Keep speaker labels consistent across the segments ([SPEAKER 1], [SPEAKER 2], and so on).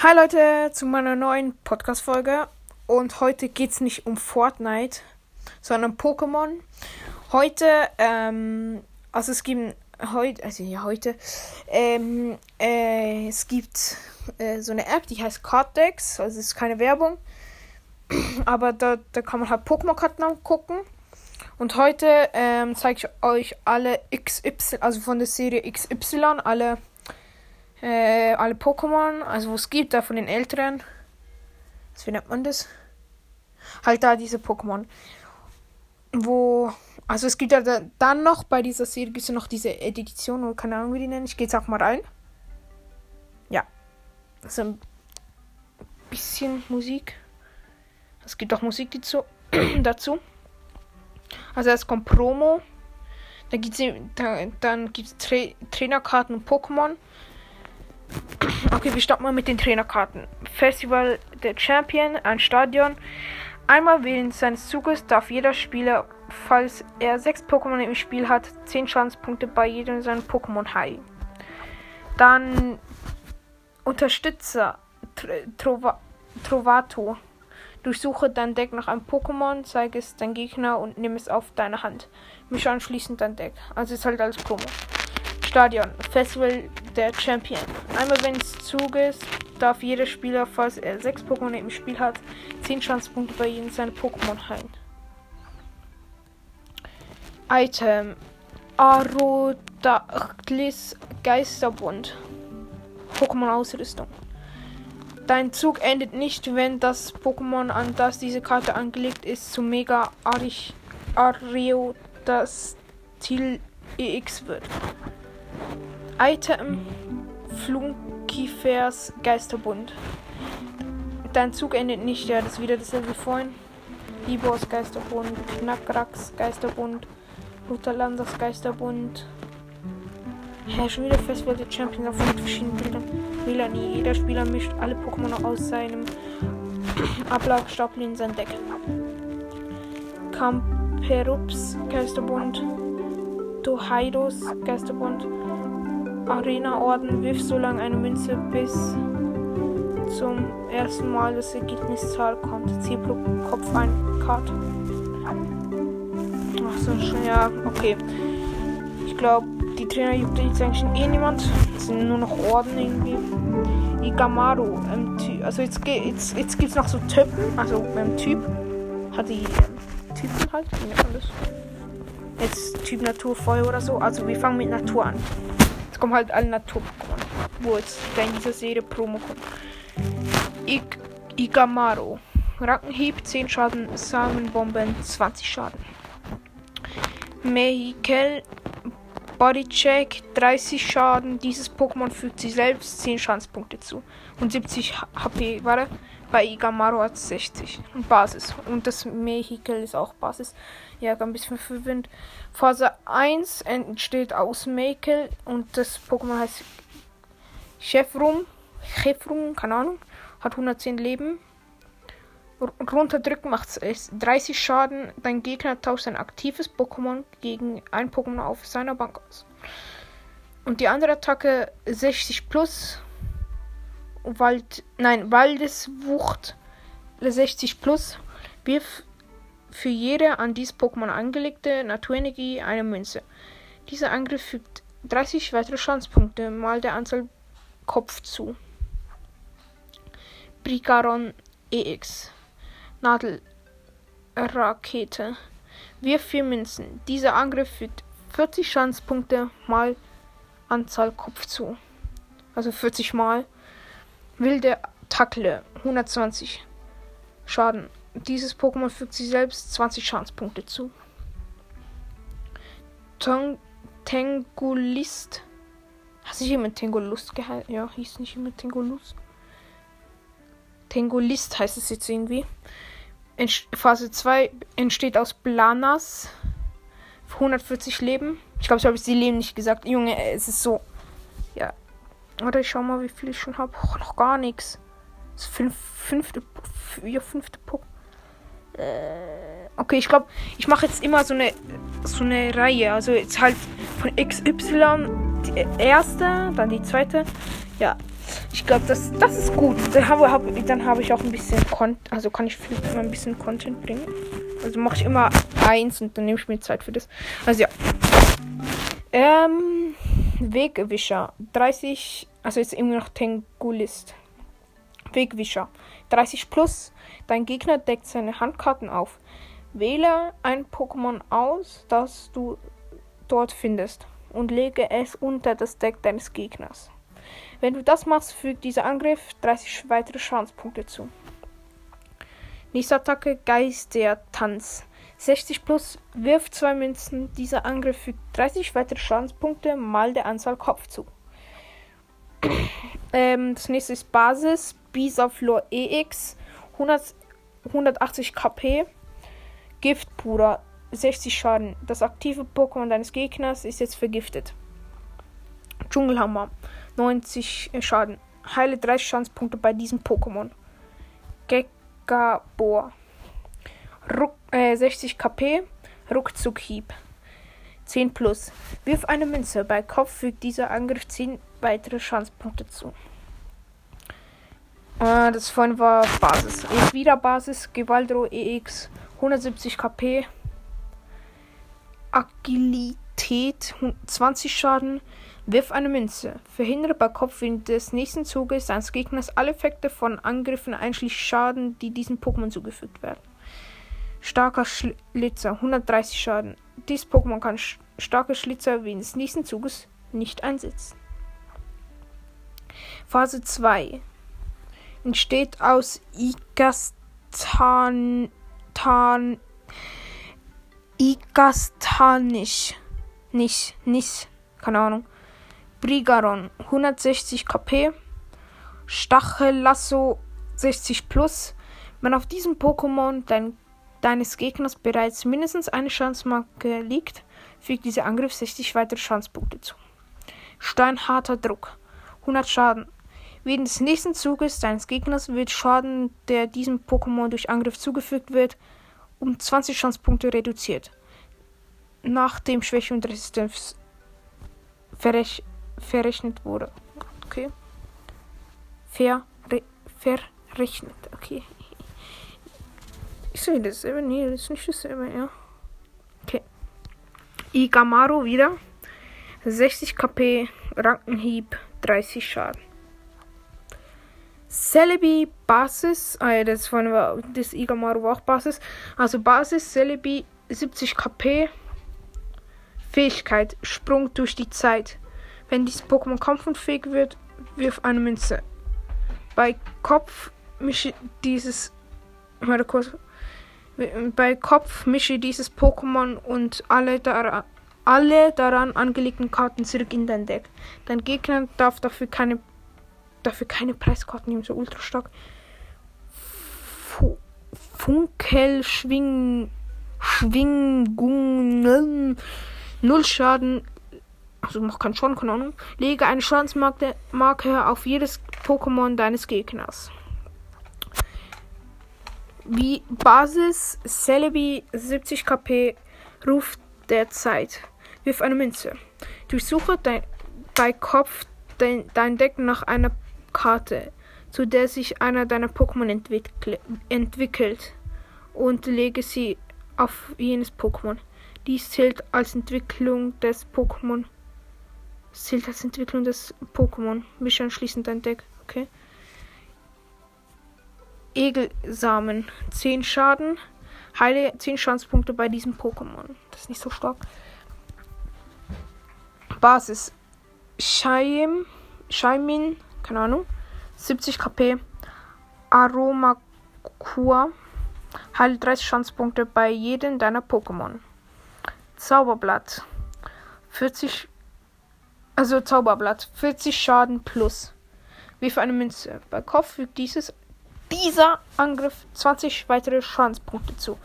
[SPEAKER 1] Hi Leute zu meiner neuen Podcast-Folge. Und heute geht es nicht um Fortnite, sondern Pokémon. Heute, ähm, also es gibt heute, also ja, heute, ähm, äh, es gibt äh, so eine App, die heißt Carddex. Also es ist keine Werbung. Aber da, da kann man halt Pokémon-Karten angucken. Und heute ähm, zeige ich euch alle XY, also von der Serie XY, alle äh, alle Pokémon, also wo es gibt, da von den älteren. Was, wie nennt man das? Halt da diese Pokémon. Wo, also es gibt ja da, dann noch bei dieser Serie gibt es noch diese Edition oder keine Ahnung wie die nennen. Ich gehe jetzt auch mal rein. Ja. Also ein bisschen Musik. Es gibt auch Musik dazu. dazu. Also es kommt Promo. Da gibt's, da, dann gibt es Tra Trainerkarten und Pokémon. Okay, wir starten mal mit den Trainerkarten. Festival der Champion, ein Stadion. Einmal während seines Zuges darf jeder Spieler, falls er sechs Pokémon im Spiel hat, 10 Chancepunkte bei jedem seiner Pokémon heilen. Dann Unterstützer Trova Trovato. Durchsuche dein Deck nach einem Pokémon, zeige es deinem Gegner und nimm es auf deine Hand. Mische anschließend dein Deck. Also ist halt alles Promo. Stadion. Festival der Champion. Einmal wenn es zugeht, darf jeder Spieler, falls er sechs Pokémon im Spiel hat, 10 Chancepunkte bei jedem seiner Pokémon heilen. Item. Arodactylis Geisterbund. Pokémon-Ausrüstung. Dein Zug endet nicht, wenn das Pokémon, an das diese Karte angelegt ist, zu Mega Areodactyl EX wird. Item Flunkifers Geisterbund. Dein Zug endet nicht, ja, das ist wieder dasselbe wie vorhin. Libors Geisterbund, Knackrax Geisterbund, Lutherlanders Geisterbund. Ja, schon wieder Festival der Champions auf verschiedenen Bildern. Melanie, jeder Spieler mischt alle Pokémon aus seinem Ablagestapel in sein Deck. Camperups Geisterbund, Dohaidos Geisterbund, Arena-Orden wirft so lange eine Münze, bis zum ersten Mal das Ergebniszahl kommt. Zieh pro Kopf ein Karte. Ach so, schon, ja, okay. Ich glaube, die Trainer juckt jetzt eigentlich eh niemand. Es sind nur noch Orden irgendwie. Igamaru, ähm, also jetzt, jetzt, jetzt gibt es noch so Typen, also beim Typ hat die ähm, Typen halt, wie nennt man das? Jetzt Typ Natur, Feuer oder so. Also wir fangen mit Natur an. Jetzt kommen halt alle Natur-Pokémon, wo jetzt in dieser Serie Promo kommt. I Igamaro. Rankenhieb 10 Schaden, Samenbomben 20 Schaden. Mehikel Bodycheck 30 Schaden. Dieses Pokémon fügt sich selbst 10 Schadenspunkte zu. Und 70 HP, warte. Bei Igamaro hat 60. Und Basis. Und das Mehikel ist auch Basis. Ja, ein bisschen verwirrend. Phase 1 entsteht aus Mehikel. Und das Pokémon heißt Chefrum. Chefrum, keine Ahnung. Hat 110 Leben. Runterdrücken macht es 30 Schaden. Dein Gegner tauscht ein aktives Pokémon gegen ein Pokémon auf seiner Bank aus. Und die andere Attacke 60 plus Wald, nein, Waldeswucht 60 plus. Wirf für jede an dieses Pokémon angelegte Naturenergie eine Münze. Dieser Angriff fügt 30 weitere Chancepunkte mal der Anzahl Kopf zu. Brigaron EX Nadelrakete. Wirf vier Münzen. Dieser Angriff fügt 40 Chancepunkte mal Anzahl Kopf zu. Also 40 mal. Wilde Tackle 120 Schaden. Dieses Pokémon fügt sich selbst 20 Schadenspunkte zu. Tong Tengulist. Hat sich jemand Tengulust gehalten? Ja, hieß nicht immer Tengulust. Tengulist heißt es jetzt irgendwie. Phase 2 entsteht aus Blanas. 140 Leben. Ich glaube, ich habe jetzt die Leben nicht gesagt. Junge, es ist so. Warte, ich schau mal, wie viel ich schon habe. Oh, noch gar nichts. Das fünf, fünfte, ja, fünfte Punkt. Äh, okay, ich glaube, ich mache jetzt immer so eine, so eine Reihe. Also jetzt halt von XY die erste, dann die zweite. Ja. Ich glaube, das, das ist gut. Dann habe hab, hab ich auch ein bisschen Content. Also kann ich immer ein bisschen Content bringen. Also mache ich immer eins und dann nehme ich mir Zeit für das. Also ja. Ähm, Wegwischer. 30. Also jetzt immer noch Tengulist. Wegwischer. 30 plus. Dein Gegner deckt seine Handkarten auf. Wähle ein Pokémon aus, das du dort findest und lege es unter das Deck deines Gegners. Wenn du das machst, fügt dieser Angriff 30 weitere Schadenspunkte zu. Nächste Attacke Geist der Tanz. 60 plus, wirft zwei Münzen. Dieser Angriff fügt 30 weitere Schadenspunkte mal der Anzahl Kopf zu. ähm, das nächste ist Basis. Bisaflor EX. 100, 180 KP. Giftpuder. 60 Schaden. Das aktive Pokémon deines Gegners ist jetzt vergiftet. Dschungelhammer. 90 Schaden. Heile 30 Schadenspunkte bei diesem Pokémon. Gekabor. Ruck, äh, 60 KP. Ruckzuckhieb. 10 plus. Wirf eine Münze. Bei Kopf fügt dieser Angriff 10 weitere Schadenspunkte zu. Äh, das vorhin war Basis. Jetzt wieder Basis. Gewaldro EX. 170 KP. Agilität 20 Schaden. Wirf eine Münze. Verhindere bei Kopf während des nächsten Zuges deines Gegners alle Effekte von Angriffen einschließlich Schaden, die diesem Pokémon zugefügt werden. Starker Schlitzer 130 Schaden. Dieses Pokémon kann sch starke Schlitzer während des nächsten Zuges nicht einsetzen. Phase 2 entsteht aus Igastan Tan Igastanisch. Nicht, nicht, keine Ahnung. Brigaron 160 KP. Stachellasso 60 plus. Wenn auf diesem Pokémon dein, deines Gegners bereits mindestens eine Schadensmarke liegt, fügt dieser Angriff 60 weitere Schadenspunkte zu. Steinharter Druck 100 Schaden. Während des nächsten Zuges deines Gegners wird Schaden, der diesem Pokémon durch Angriff zugefügt wird, um 20 Schadenspunkte reduziert. Nach dem Schwäche und Resistenz verrech verrechnet wurde. Okay. Ver verrechnet. Okay. Ich sehe dasselbe. Nee, das ist nicht dasselbe, ja. Okay. Igamaru wieder. 60 KP, Rankenhieb, 30 Schaden. Celebi Basis, ja, das war das Igamaru war auch Basis. Also Basis, Celebi 70 KP. Fähigkeit, Sprung durch die Zeit. Wenn dieses Pokémon kampfunfähig wird, wirf eine Münze. Bei Kopf mische dieses. Warte kurz. Bei Kopf mische dieses Pokémon und alle daran, alle daran angelegten Karten zurück in dein Deck. Dein Gegner darf dafür keine dafür keine Preiskarten nehmen, so ultra stark. Funkelschwing. Schwingungen. Null Schaden. Also macht keinen Schaden, keine Ahnung. Lege eine Schadensmarke auf jedes Pokémon deines Gegners. Wie Basis Celebi 70 KP Ruf der Zeit. Wirf eine Münze. Durchsuche dein, bei Kopf dein, dein Deck nach einer Karte, zu der sich einer deiner Pokémon entwickle, entwickelt und lege sie auf jenes Pokémon. Dies zählt als Entwicklung des Pokémon. Zählt als Entwicklung des Pokémon. Mische anschließend dein Deck. Okay. Egelsamen. 10 Schaden. Heile 10 Schadenspunkte bei diesem Pokémon. Das ist nicht so stark. Basis. Shaim. Shaimin keine Ahnung. 70 KP. Aromakur. Heile 30 Schadenspunkte bei jedem deiner Pokémon. Zauberblatt. 40. Also Zauberblatt. 40 Schaden plus. Wie für eine Münze. Bei Kopf fügt dieses, dieser Angriff 20 weitere Schadenspunkte zu.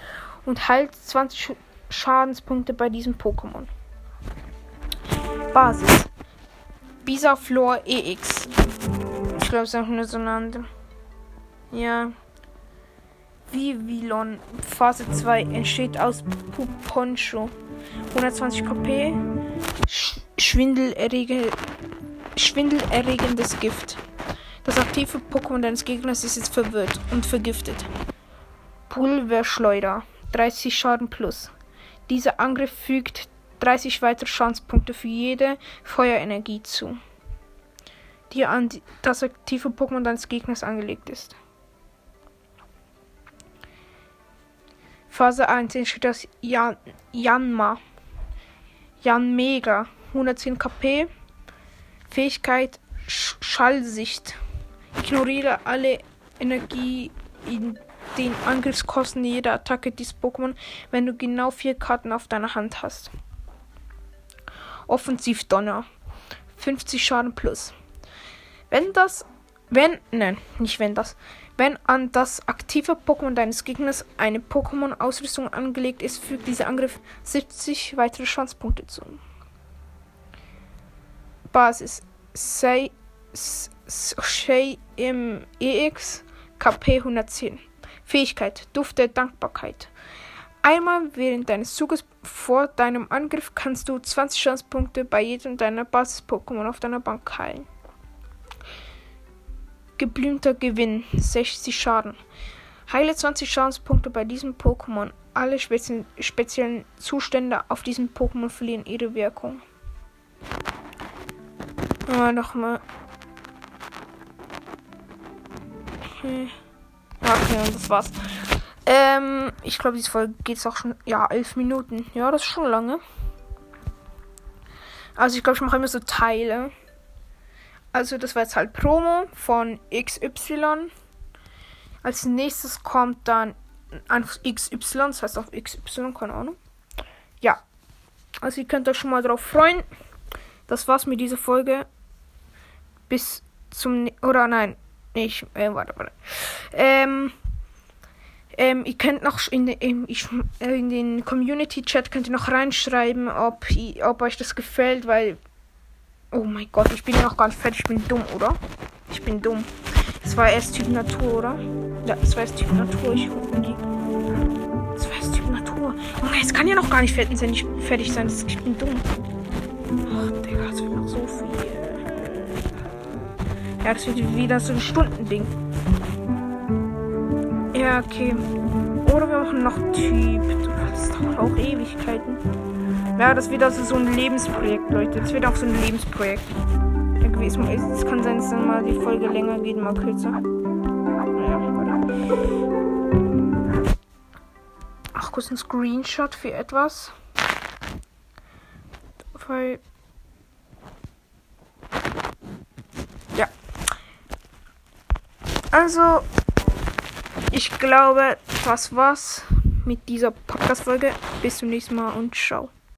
[SPEAKER 1] Und heilt 20 Schadenspunkte bei diesem Pokémon. Basis. Bisaflor EX glaube, es ist einfach nur so eine andere. Ja. Vivilon Phase 2 entsteht aus Puponcho. 120 KP. Sch Schwindelerrege schwindelerregendes Gift. Das aktive Pokémon deines Gegners ist jetzt verwirrt und vergiftet. Pulverschleuder. 30 Schaden plus. Dieser Angriff fügt 30 weitere Schadenspunkte für jede Feuerenergie zu, die an das aktive Pokémon deines Gegners angelegt ist. Phase 1 entsteht das Jan Janma. Jan Mega. 110 KP. Fähigkeit Sch Schallsicht. Ignoriere alle Energie in den Angriffskosten jeder Attacke dieses Pokémon, wenn du genau vier Karten auf deiner Hand hast. Offensivdonner. 50 Schaden plus. Wenn das, wenn, nein, nicht wenn das, wenn an das aktive Pokémon deines Gegners eine Pokémon-Ausrüstung angelegt ist, fügt dieser Angriff 70 weitere Chancepunkte zu. Basis. Sei, Shay im EX KP 110. Fähigkeit. Duft der Dankbarkeit. Einmal während deines Zuges vor deinem Angriff kannst du 20 Chancepunkte bei jedem deiner Basis-Pokémon auf deiner Bank heilen. Geblümter Gewinn, 60 Schaden. Heile 20 Schadenspunkte bei diesem Pokémon. Alle spezi speziellen Zustände auf diesem Pokémon verlieren ihre Wirkung. Ah, nochmal. Okay. okay, und das war's. Ähm, ich glaube, diese Folge geht es auch schon, ja, elf Minuten. Ja, das ist schon lange. Also ich glaube, ich mache immer so Teile. Also das war jetzt halt Promo von XY. Als nächstes kommt dann einfach XY, das heißt auf XY, keine Ahnung. Ja. Also ihr könnt euch schon mal drauf freuen. Das war's mit dieser Folge. Bis zum. Oder nein. Nicht. Äh, warte, warte. Ähm. Ähm, ihr könnt noch in, in, in den Community-Chat könnt ihr noch reinschreiben, ob, ob euch das gefällt, weil. Oh mein Gott, ich bin noch gar nicht fertig, ich bin dumm, oder? Ich bin dumm. Das war erst Typ Natur, oder? Ja, das war erst Typ Natur. Ich die. Das war erst Typ Natur. Oh, jetzt kann ja noch gar nicht. Ich, fertig sein. Ich bin dumm. Ja, das wird wieder so ein Stundending. Ja, okay. Oder wir machen noch Typ. Das dauert auch Ewigkeiten. Ja, das wird also so ein Lebensprojekt, Leute. Das wird auch so ein Lebensprojekt. Ja, gewesen. Es kann sein, dass dann mal die Folge länger geht, mal kürzer. Ja, Ach, kurz ein Screenshot für etwas. Weil. Also, ich glaube, das war's mit dieser Podcast-Folge. Bis zum nächsten Mal und ciao.